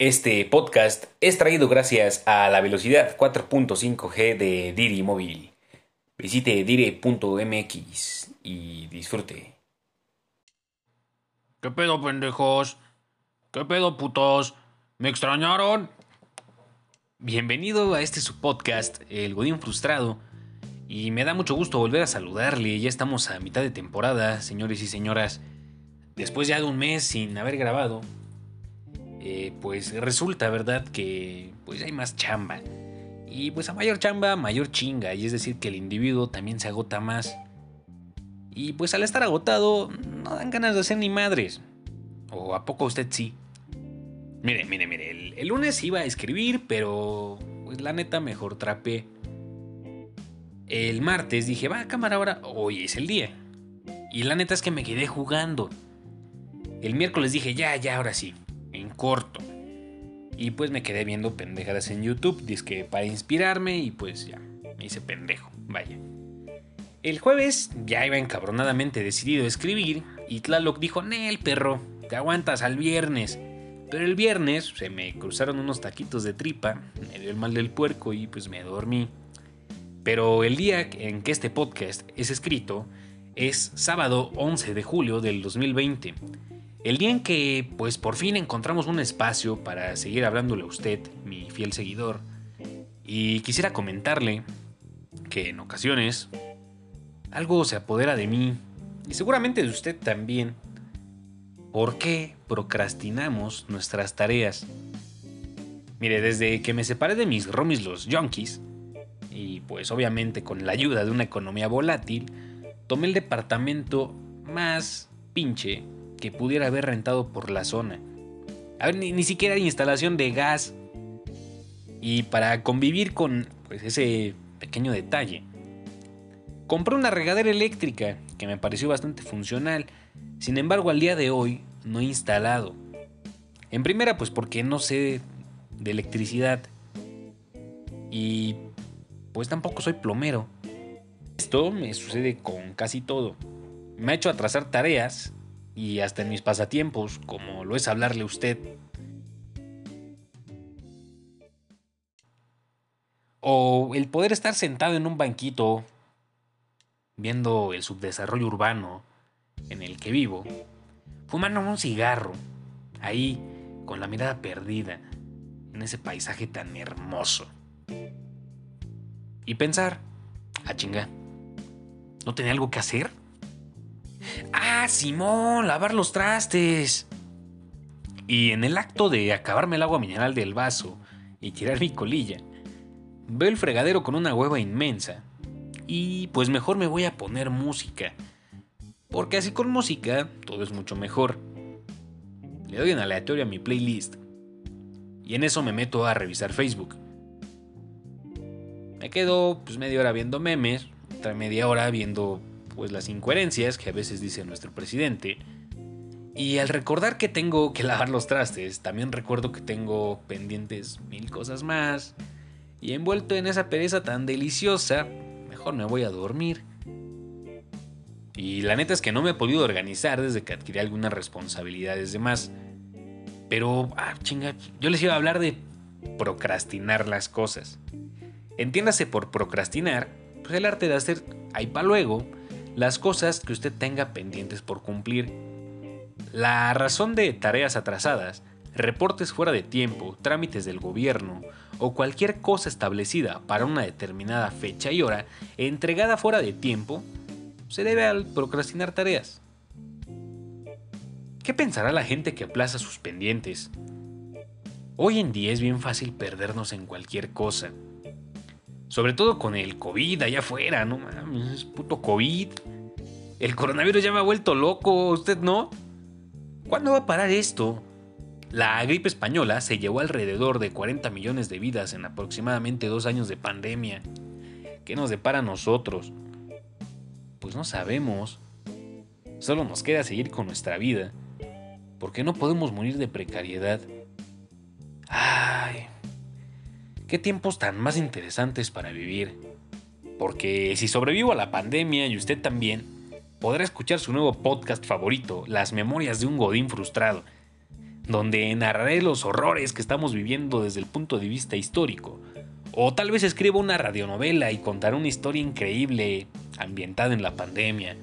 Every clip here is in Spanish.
Este podcast es traído gracias a la velocidad 4.5G de Diri Móvil. Visite dire.mx y disfrute. ¿Qué pedo, pendejos? ¿Qué pedo, putos? ¿Me extrañaron? Bienvenido a este su podcast, El Godín Frustrado. Y me da mucho gusto volver a saludarle. Ya estamos a mitad de temporada, señores y señoras. Después ya de un mes sin haber grabado, eh, pues resulta, ¿verdad? Que pues hay más chamba. Y pues a mayor chamba, mayor chinga. Y es decir, que el individuo también se agota más. Y pues al estar agotado, no dan ganas de hacer ni madres. ¿O a poco usted sí? Mire, mire, mire. El, lunes iba a escribir, pero pues la neta mejor trapé. El martes dije, va, cámara, ahora hoy es el día. Y la neta es que me quedé jugando. El miércoles dije, ya, ya, ahora sí en corto. Y pues me quedé viendo pendejadas en YouTube, que para inspirarme y pues ya, me hice pendejo, vaya. El jueves ya iba encabronadamente decidido a escribir y Tlaloc dijo, Nel, perro, te aguantas al viernes. Pero el viernes se me cruzaron unos taquitos de tripa, me dio el mal del puerco y pues me dormí. Pero el día en que este podcast es escrito es sábado 11 de julio del 2020 el día en que, pues por fin encontramos un espacio para seguir hablándole a usted, mi fiel seguidor, y quisiera comentarle que en ocasiones algo se apodera de mí, y seguramente de usted también. ¿Por qué procrastinamos nuestras tareas? Mire, desde que me separé de mis romis los junkies, y pues obviamente con la ayuda de una economía volátil, tomé el departamento más pinche que pudiera haber rentado por la zona. A ver, ni, siquiera hay instalación de gas. Y para convivir con pues, ese pequeño detalle, compré una regadera eléctrica que me pareció bastante funcional. Sin embargo, al día de hoy no he instalado. En primera, pues porque no sé de electricidad. Y pues tampoco soy plomero. Esto me sucede con casi todo. Me ha hecho atrasar tareas y hasta en mis pasatiempos, como lo es hablarle a usted. O el poder estar sentado en un banquito viendo el subdesarrollo urbano en el que vivo, fumando un cigarro, ahí con la mirada perdida en ese paisaje tan hermoso. Y pensar, a ah, chinga, ¿no tenía algo que hacer? Ah, Simón, lavar los trastes. Y en el acto de acabarme el agua mineral del vaso y tirar mi colilla, veo el fregadero con una hueva inmensa. Y pues mejor me voy a poner música. Porque así con música todo es mucho mejor. Le doy en aleatorio a mi playlist. Y en eso me meto a revisar Facebook. Me quedo pues media hora viendo memes, otra media hora viendo pues las incoherencias que a veces dice nuestro presidente. Y al recordar que tengo que lavar los trastes, también recuerdo que tengo pendientes mil cosas más. Y envuelto en esa pereza tan deliciosa, mejor me voy a dormir. Y la neta es que no me he podido organizar desde que adquirí algunas responsabilidades de más. Pero, ah, chinga, yo les iba a hablar de procrastinar las cosas. Entiéndase por procrastinar, pues el arte de hacer ahí para luego las cosas que usted tenga pendientes por cumplir. La razón de tareas atrasadas, reportes fuera de tiempo, trámites del gobierno o cualquier cosa establecida para una determinada fecha y hora entregada fuera de tiempo, se debe al procrastinar tareas. ¿Qué pensará la gente que aplaza sus pendientes? Hoy en día es bien fácil perdernos en cualquier cosa. Sobre todo con el COVID allá afuera, no mames, puto COVID. El coronavirus ya me ha vuelto loco, ¿usted no? ¿Cuándo va a parar esto? La gripe española se llevó alrededor de 40 millones de vidas en aproximadamente dos años de pandemia. ¿Qué nos depara a nosotros? Pues no sabemos. Solo nos queda seguir con nuestra vida. Porque no podemos morir de precariedad. Ay, qué tiempos tan más interesantes para vivir. Porque si sobrevivo a la pandemia y usted también, podrá escuchar su nuevo podcast favorito, Las Memorias de un Godín Frustrado. donde narraré los horrores que estamos viviendo desde el punto de vista histórico. O tal vez escriba una radionovela y contaré una historia increíble ambientada en la pandemia.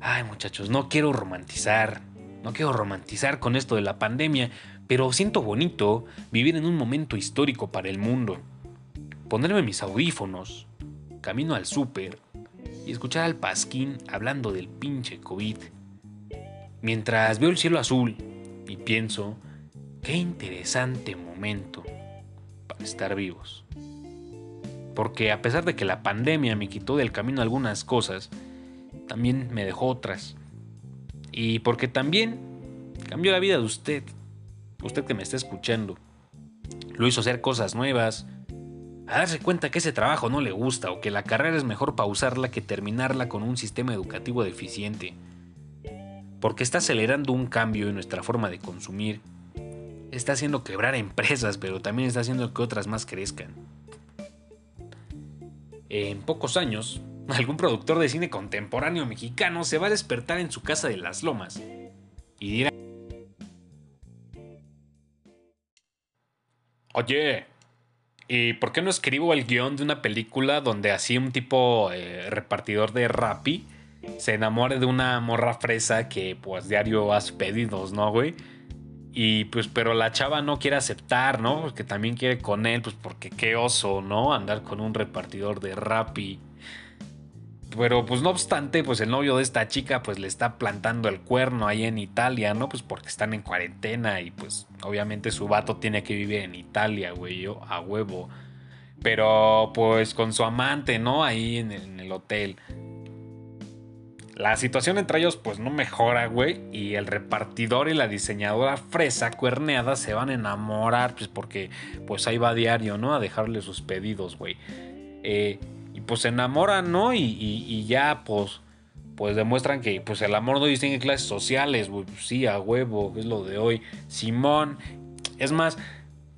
Ay muchachos, no quiero romantizar, no quiero romantizar con esto de la pandemia, pero siento bonito vivir en un momento histórico para el mundo. Ponerme mis audífonos, camino al súper y escuchar al Pasquín hablando del pinche COVID. Mientras veo el cielo azul y pienso, qué interesante momento para estar vivos. Porque a pesar de que la pandemia me quitó del camino algunas cosas, también me dejó otras. Y porque también cambió la vida de usted, usted que me está escuchando. Lo hizo hacer cosas nuevas, a darse cuenta que ese trabajo no le gusta o que la carrera es mejor pausarla que terminarla con un sistema educativo deficiente. Porque está acelerando un cambio en nuestra forma de consumir. Está haciendo quebrar empresas, pero también está haciendo que otras más crezcan. En pocos años, algún productor de cine contemporáneo mexicano se va a despertar en su casa de las lomas y dirá... Oye, ¿y por qué no escribo el guion de una película donde así un tipo eh, repartidor de Rappi se enamore de una morra fresa que pues diario hace pedidos, ¿no, güey? Y pues, pero la chava no quiere aceptar, ¿no? Porque también quiere con él, pues porque qué oso, ¿no? Andar con un repartidor de Rappi. Pero pues no obstante, pues el novio de esta chica pues le está plantando el cuerno ahí en Italia, ¿no? Pues porque están en cuarentena y pues obviamente su vato tiene que vivir en Italia, güey, yo a huevo. Pero pues con su amante, ¿no? Ahí en el, en el hotel. La situación entre ellos pues no mejora, güey. Y el repartidor y la diseñadora fresa cuerneada se van a enamorar, pues porque pues ahí va a diario, ¿no? A dejarle sus pedidos, güey. Eh, y pues se enamoran, ¿no? Y, ya, pues, pues demuestran que pues el amor no distingue clases sociales, güey. Pues sí, a huevo, es lo de hoy. Simón, es más,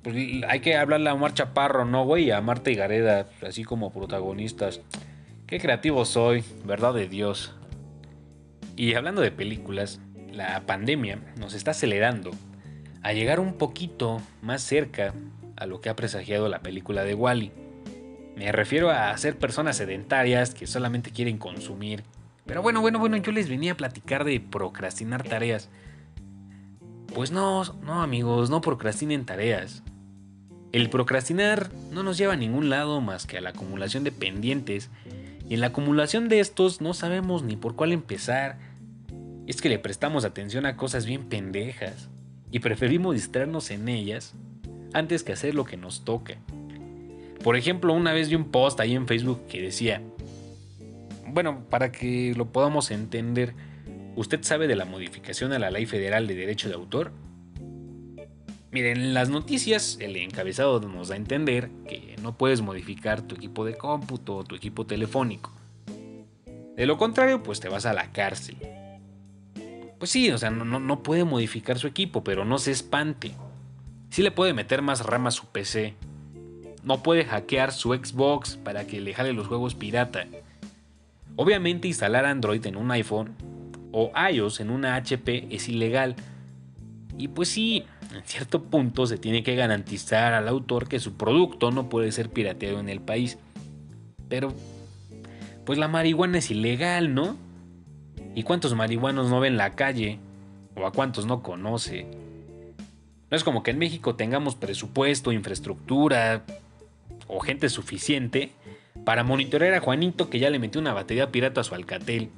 pues hay que hablarle a Omar Chaparro, ¿no, güey? A Marta y Gareda, así como protagonistas. Qué creativo soy, verdad de Dios. Y hablando de películas, la pandemia nos está acelerando a llegar un poquito más cerca a lo que ha presagiado la película de Wally. Me refiero a ser personas sedentarias que solamente quieren consumir. Pero bueno, bueno, bueno, yo les venía a platicar de procrastinar tareas. Pues no, no amigos, no procrastinen tareas. El procrastinar no nos lleva a ningún lado más que a la acumulación de pendientes. Y en la acumulación de estos no sabemos ni por cuál empezar. Es que le prestamos atención a cosas bien pendejas. Y preferimos distraernos en ellas antes que hacer lo que nos toca. Por ejemplo, una vez vi un post ahí en Facebook que decía, bueno, para que lo podamos entender, ¿usted sabe de la modificación a la Ley Federal de Derecho de Autor? Miren, en las noticias el encabezado nos da a entender que no puedes modificar tu equipo de cómputo o tu equipo telefónico. De lo contrario, pues te vas a la cárcel. Pues sí, o sea, no, no puede modificar su equipo, pero no se espante. Sí le puede meter más RAM a su PC, no puede hackear su Xbox para que le jale los juegos pirata. Obviamente instalar Android en un iPhone o iOS en una HP es ilegal. Y pues sí, en cierto punto se tiene que garantizar al autor que su producto no puede ser pirateado en el país. Pero, pues la marihuana es ilegal, ¿no? ¿Y cuántos marihuanos no ven la calle? ¿O a cuántos no conoce? No es como que en México tengamos presupuesto, infraestructura, o gente suficiente para monitorear a Juanito que ya le metió una batería pirata a su Alcatel.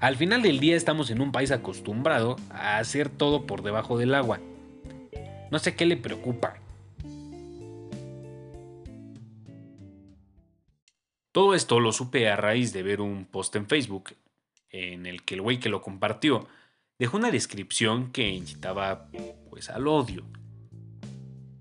Al final del día estamos en un país acostumbrado a hacer todo por debajo del agua. No sé qué le preocupa. Todo esto lo supe a raíz de ver un post en Facebook en el que el güey que lo compartió dejó una descripción que incitaba pues al odio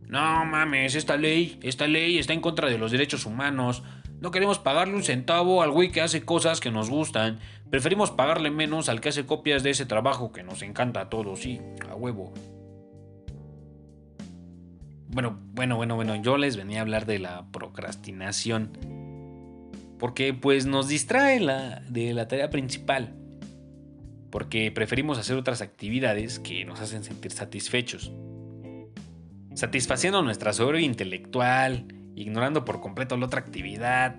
no mames, esta ley, esta ley está en contra de los derechos humanos. No queremos pagarle un centavo al güey que hace cosas que nos gustan. Preferimos pagarle menos al que hace copias de ese trabajo que nos encanta a todos, sí, a huevo. Bueno, bueno, bueno, bueno, yo les venía a hablar de la procrastinación. Porque pues nos distrae la, de la tarea principal. porque preferimos hacer otras actividades que nos hacen sentir satisfechos. Satisfaciendo nuestra soberbia intelectual, ignorando por completo la otra actividad.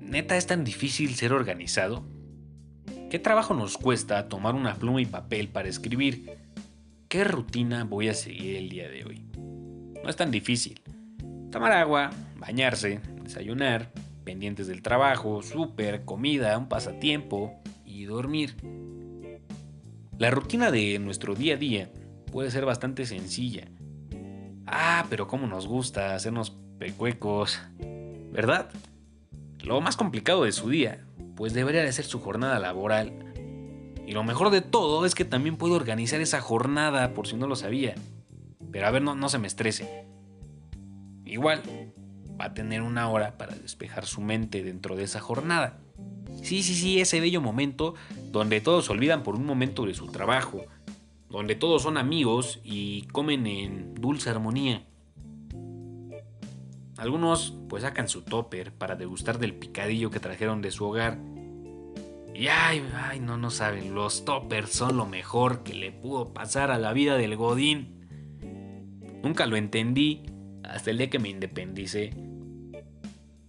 ¿Neta es tan difícil ser organizado? ¿Qué trabajo nos cuesta tomar una pluma y papel para escribir? ¿Qué rutina voy a seguir el día de hoy? No es tan difícil. Tomar agua, bañarse, desayunar, pendientes del trabajo, súper, comida, un pasatiempo y dormir. La rutina de nuestro día a día puede ser bastante sencilla. Ah, pero cómo nos gusta hacernos pecuecos, ¿verdad? Lo más complicado de su día, pues debería de ser su jornada laboral. Y lo mejor de todo es que también puedo organizar esa jornada, por si no lo sabía. Pero a ver, no, no se me estrese. Igual, va a tener una hora para despejar su mente dentro de esa jornada. Sí, sí, sí, ese bello momento donde todos olvidan por un momento de su trabajo, donde todos son amigos y comen en dulce armonía. Algunos pues sacan su topper para degustar del picadillo que trajeron de su hogar. Y ay, ay, no, no saben, los toppers son lo mejor que le pudo pasar a la vida del Godín. Nunca lo entendí hasta el día que me independicé.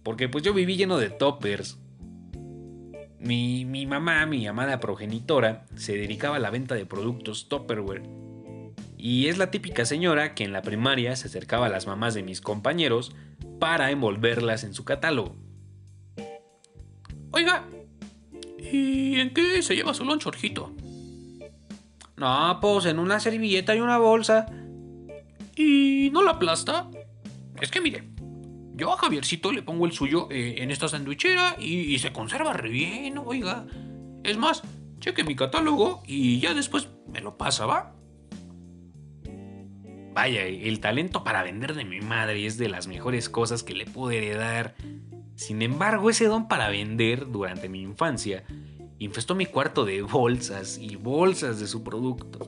Porque pues yo viví lleno de toppers, mi, mamá, mi amada progenitora, se dedicaba a la venta de productos Tupperware. Y es la típica señora que en la primaria se acercaba a las mamás de mis compañeros para envolverlas en su catálogo. Oiga, ¿y en qué se lleva su loncho, No, pues en una servilleta y una bolsa. ¿Y no la aplasta? Es que mire, yo a Javiercito le pongo el suyo eh, en esta sandwichera y, se conserva re bien, oiga. Es más, cheque mi catálogo y ya después me lo pasa, ¿va? Vaya, el talento para vender de mi madre es de las mejores cosas que le pude heredar. Sin embargo, ese don para vender durante mi infancia infestó mi cuarto de bolsas y bolsas de su producto.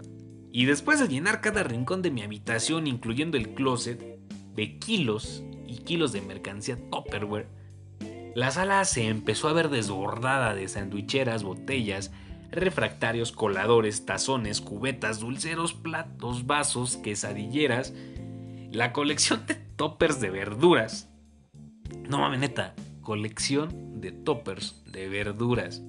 Y después de llenar cada rincón de mi habitación, incluyendo el closet, de kilos y kilos de mercancía Tupperware, la sala se empezó a ver desbordada de sandwicheras, botellas, refractarios, coladores, tazones, cubetas, dulceros, platos, vasos, quesadilleras, la colección de toppers de verduras. No mames, neta, colección de toppers de verduras.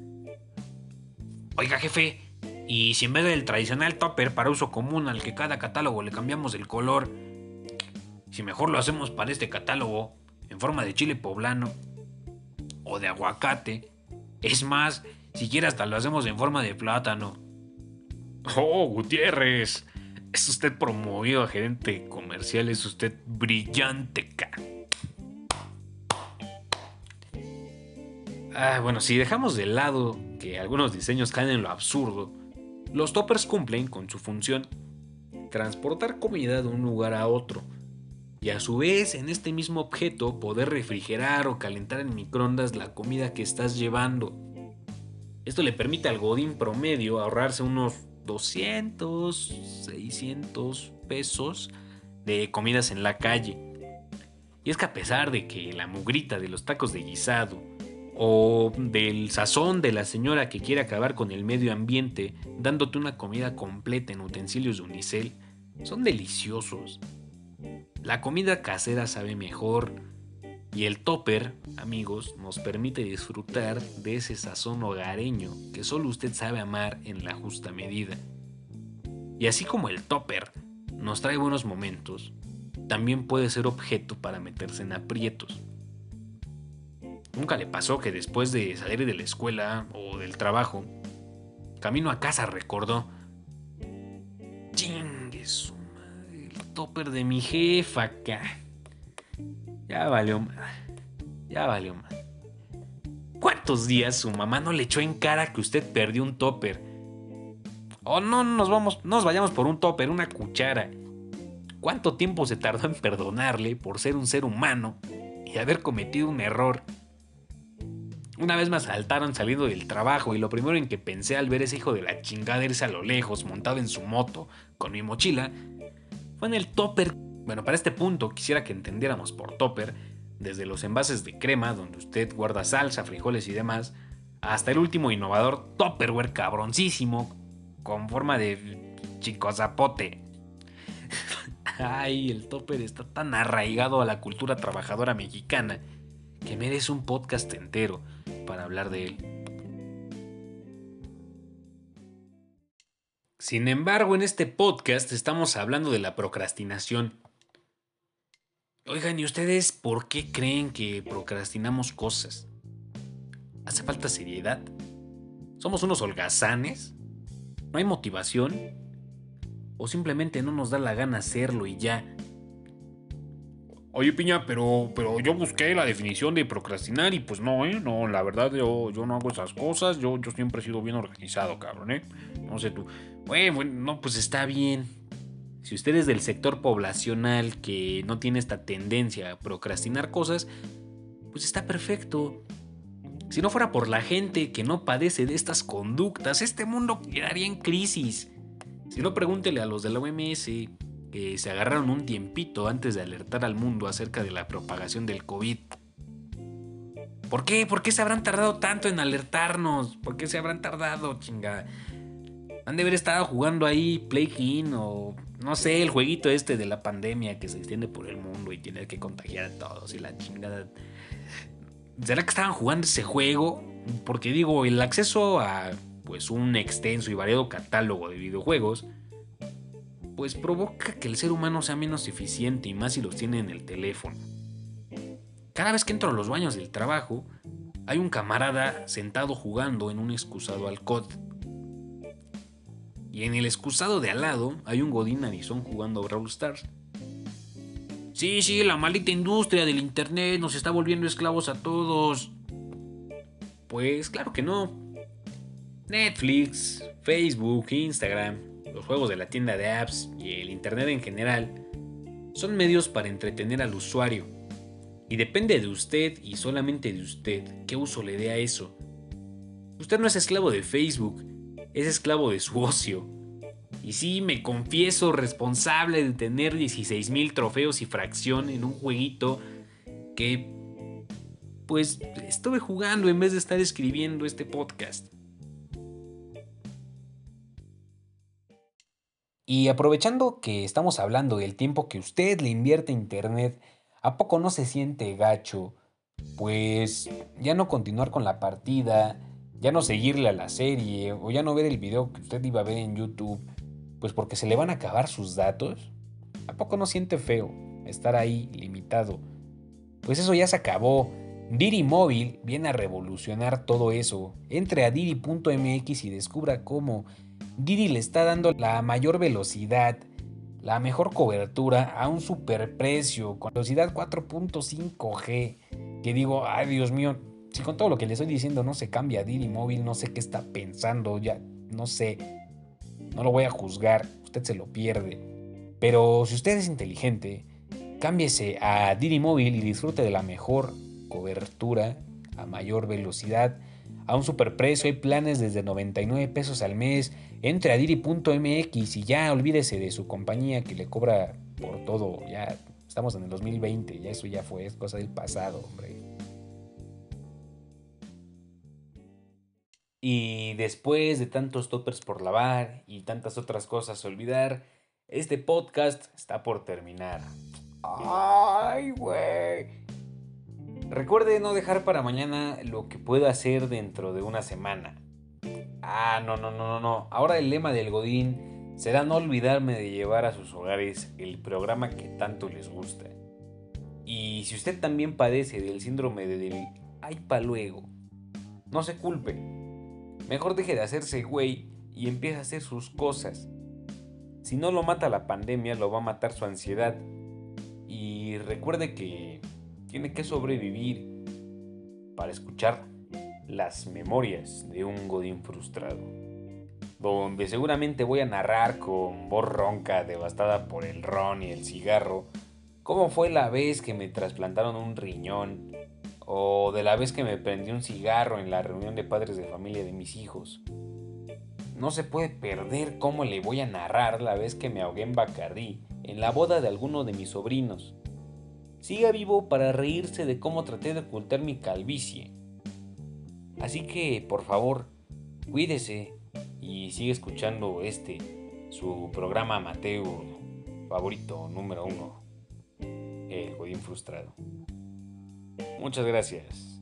Oiga, jefe, ¿y si en vez del tradicional topper para uso común al que cada catálogo le cambiamos el color, si mejor lo hacemos para este catálogo en forma de chile poblano o de aguacate. Es más, si quiere hasta lo hacemos en forma de plátano. Oh, Gutiérrez. Es usted promovido a gerente comercial, es usted brillante. Ah, bueno, si dejamos de lado que algunos diseños caen en lo absurdo, los toppers cumplen con su función transportar comida de un lugar a otro y a su vez en este mismo objeto poder refrigerar o calentar en microondas la comida que estás llevando. Esto le permite al Godín promedio ahorrarse unos 200, 600 pesos de comidas en la calle. Y es que a pesar de que la mugrita de los tacos de guisado o del sazón de la señora que quiere acabar con el medio ambiente dándote una comida completa en utensilios de unicel, son deliciosos. La comida casera sabe mejor y el topper, amigos, nos permite disfrutar de ese sazón hogareño que solo usted sabe amar en la justa medida. Y así como el topper nos trae buenos momentos, también puede ser objeto para meterse en aprietos. Nunca le pasó que después de salir de la escuela o del trabajo, camino a casa recordó, topper de mi jefa acá. Ya valió mal. Ya valió mal. ¿Cuántos días su mamá no le echó en cara que usted perdió un topper? O oh, no nos vamos, nos vayamos por un topper, una cuchara. ¿Cuánto tiempo se tardó en perdonarle por ser un ser humano y haber cometido un error? Una vez me asaltaron saliendo del trabajo y lo primero en que pensé al ver ese hijo de la chingada irse a lo lejos montado en su moto con mi mochila en el topper. Bueno, para este punto quisiera que entendiéramos por topper desde los envases de crema donde usted guarda salsa, frijoles y demás, hasta el último innovador Topperware cabroncísimo con forma de chico zapote. Ay, el topper está tan arraigado a la cultura trabajadora mexicana que merece un podcast entero para hablar de él. Sin embargo, en este podcast estamos hablando de la procrastinación. Oigan, ¿y ustedes por qué creen que procrastinamos cosas? ¿Hace falta seriedad? ¿Somos unos holgazanes? ¿No hay motivación? ¿O simplemente no nos da la gana hacerlo y ya? Oye, Piña, pero, pero yo busqué la definición de procrastinar y pues no, ¿eh? No, la verdad yo, yo no hago esas cosas. Yo, yo siempre he sido bien organizado, cabrón, ¿eh? No sé tú. Bueno, no, pues está bien. Si usted es del sector poblacional que no tiene esta tendencia a procrastinar cosas, pues está perfecto. Si no fuera por la gente que no padece de estas conductas, este mundo quedaría en crisis. Si no, pregúntele a los de la OMS, que se agarraron un tiempito antes de alertar al mundo acerca de la propagación del COVID. ¿Por qué? ¿Por qué se habrán tardado tanto en alertarnos? ¿Por qué se habrán tardado, chinga? Han de haber estado jugando ahí Play King o no sé, el jueguito este de la pandemia que se extiende por el mundo y tiene que contagiar a todos y la chingada. ¿Será que estaban jugando ese juego? Porque digo, el acceso a pues un extenso y variado catálogo de videojuegos pues provoca que el ser humano sea menos eficiente y más si los tiene en el teléfono. Cada vez que entro a los baños del trabajo, hay un camarada sentado jugando en un excusado al COD. Y en el excusado de al lado hay un Godín Arizón jugando a Brawl Stars. Sí, sí, la maldita industria del Internet nos está volviendo esclavos a todos. Pues claro que no. Netflix, Facebook, Instagram, los juegos de la tienda de apps y el Internet en general son medios para entretener al usuario. Y depende de usted y solamente de usted qué uso le dé a eso. Usted no es esclavo de Facebook, es esclavo de su ocio. Y sí, me confieso responsable de tener 16.000 trofeos y fracción en un jueguito que pues estuve jugando en vez de estar escribiendo este podcast. Y aprovechando que estamos hablando del tiempo que usted le invierte a internet, ¿a poco no se siente gacho? Pues ya no continuar con la partida, ya no seguirle a la serie o ya no ver el video que usted iba a ver en YouTube pues porque se le van a acabar sus datos. ¿A poco no siente feo estar ahí limitado? Pues eso ya se acabó. Didi Móvil viene a revolucionar todo eso. Entre a didi.mx y descubra cómo Didi le está dando la mayor velocidad, la mejor cobertura a un superprecio con velocidad 4.5G. Que digo, ay Dios mío, si con todo lo que le estoy diciendo no se cambia Didi Móvil, no sé qué está pensando, ya no sé no lo voy a juzgar, usted se lo pierde. Pero si usted es inteligente, cámbiese a Didi Móvil y disfrute de la mejor cobertura a mayor velocidad. A un superprecio hay planes desde 99 pesos al mes. Entre a didi.mx y ya olvídese de su compañía que le cobra por todo. Ya estamos en el 2020, ya eso ya fue, es cosa del pasado, hombre. Y después de tantos toppers por lavar y tantas otras cosas olvidar, este podcast está por terminar. ¡Ay, güey! Recuerde no dejar para mañana lo que pueda hacer dentro de una semana. Ah, no, no, no, no, no. Ahora el lema del Godín será no olvidarme de llevar a sus hogares el programa que tanto les gusta. Y si usted también padece del síndrome del ay pa luego, no se culpe Mejor deje de hacerse güey y empiece a hacer sus cosas. Si no lo mata la pandemia, lo va a matar su ansiedad. Y recuerde que tiene que sobrevivir para escuchar las memorias de un Godín frustrado. Donde seguramente voy a narrar con voz ronca devastada por el ron y el cigarro cómo fue la vez que me trasplantaron un riñón o de la vez que me prendí un cigarro en la reunión de padres de familia de mis hijos. No se puede perder cómo le voy a narrar la vez que me ahogué en Bacardí en la boda de alguno de mis sobrinos. Siga vivo para reírse de cómo traté de ocultar mi calvicie. Así que, por favor, cuídese y sigue escuchando este, su programa amateur favorito número uno, El Godín Frustrado. Muchas gracias.